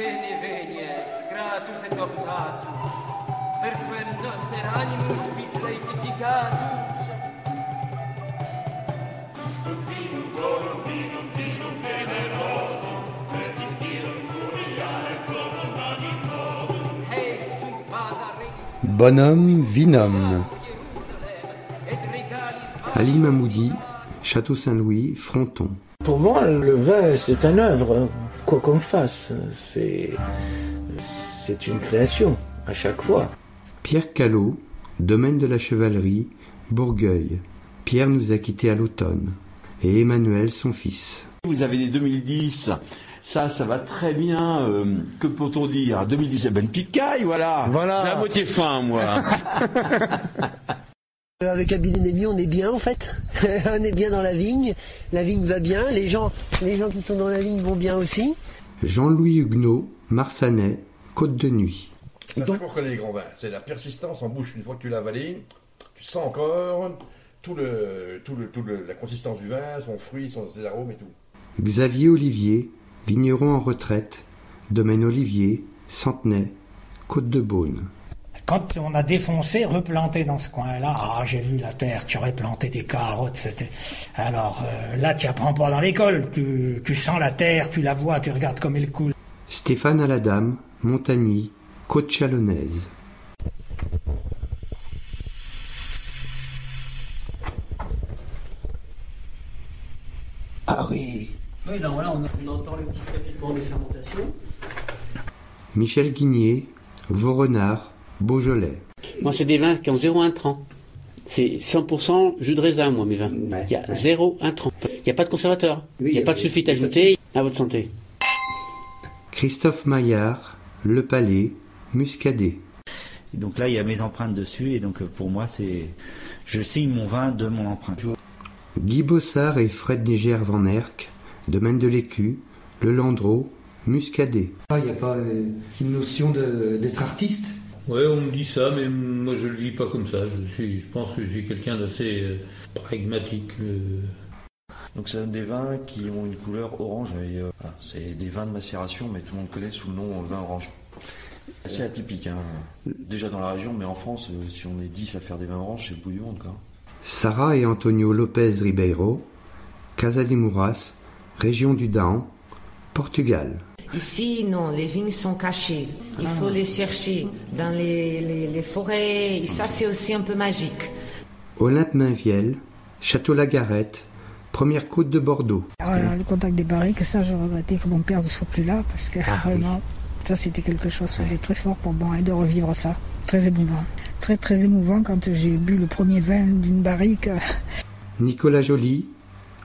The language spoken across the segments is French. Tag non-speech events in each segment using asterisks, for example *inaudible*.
Veni, venies, gratus et optatus, per quem noster animus fit laetificatus. Hey, sunt vasa regis Bonhomme, regalis Ali Mamoudi, Château Saint-Louis, Fronton. Pour moi, le vin, c'est un œuvre, quoi qu'on fasse. C'est, c'est une création, à chaque fois. Pierre Callot, Domaine de la Chevalerie, Bourgueil. Pierre nous a quittés à l'automne. Et Emmanuel, son fils. Vous avez les 2010, ça, ça va très bien. euh, que peut-on dire? 2010, eh ben, une petite caille, voilà. Voilà. J'ai à moitié faim, moi. *laughs* Avec Abidinemi, on est bien en fait. *laughs* on est bien dans la vigne. La vigne va bien. Les gens, les gens qui sont dans la vigne vont bien aussi. Jean-Louis Huguenot, Marsanais, Côte de Nuit. C'est ça qu'on reconnaît les grands vins. C'est la persistance en bouche. Une fois que tu l'as avalé, tu sens encore tout le, tout le, tout le- la consistance du vin, son fruit, son, ses arômes et tout. Xavier Olivier, vigneron en retraite, Domaine Olivier, Centenay, Côte de Beaune. Quand on a défoncé, replanté dans ce coin-là, ah, j'ai vu la terre, tu aurais planté des carottes, c'était... Alors euh, là, tu apprends pas dans l'école, tu, tu sens la terre, tu la vois, tu regardes comme elle coule. Stéphane Aladame, Montagny, Côte Chalonnaise. Ah oui. Oui, là, voilà, on, on entend le petit crépitement de fermentation. Michel Guigné, Vaurenard, Beaujolais. Moi, c'est des vins qui ont 0 intrant. C'est 100% jus de raisin, moi, mes vins. Il y a 0 intrant. Il n'y a pas de conservateur. Il n'y a pas de sulfite ajouté. À votre santé. Christophe Maillard, Le Palais, Muscadet. Et donc là, il y a mes empreintes dessus, et donc euh, pour moi, c'est, je signe mon vin de mon empreinte. Guy Bossard et Fred Niger Van Erck, Domaine de l'Écu, Le Landreau, Muscadet. Il n'y a pas euh, une notion d'être artiste? Ouais, on me dit ça, mais moi je le vis pas comme ça. Je suis, je pense que je suis quelqu'un d'assez euh, pragmatique. euh. Donc ça donne des vins qui ont une couleur orange. Et, euh, voilà, c'est des vins de macération, mais tout le monde connaît sous le nom vin orange. Assez atypique, hein. déjà dans la région, mais en France, si on est 10 à faire des vins oranges, c'est le bout du monde. Quoi. Sarah et Antonio Lopez Ribeiro, Casa de Mouras, région du Dahan, Portugal. Ici, non, les vignes sont cachées. Il faut les chercher dans les, les- les forêts. Et ça, c'est aussi un peu magique. Olympe Mainvielle, Château Lagarette, première côte de Bordeaux. Voilà, le contact des barriques, ça, je regrettais que mon père ne soit plus là, parce que vraiment, ça, c'était quelque chose de très fort pour moi, et de revivre ça. Très émouvant. Très, très émouvant quand j'ai bu le premier vin d'une barrique. Nicolas Joly,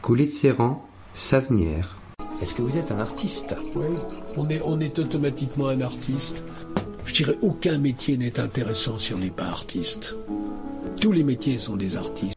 Coulée de Serran, Savenière. Est-ce que vous êtes un artiste Oui, on est, on est automatiquement un artiste. Je dirais aucun métier n'est intéressant si on n'est pas artiste. Tous les métiers sont des artistes.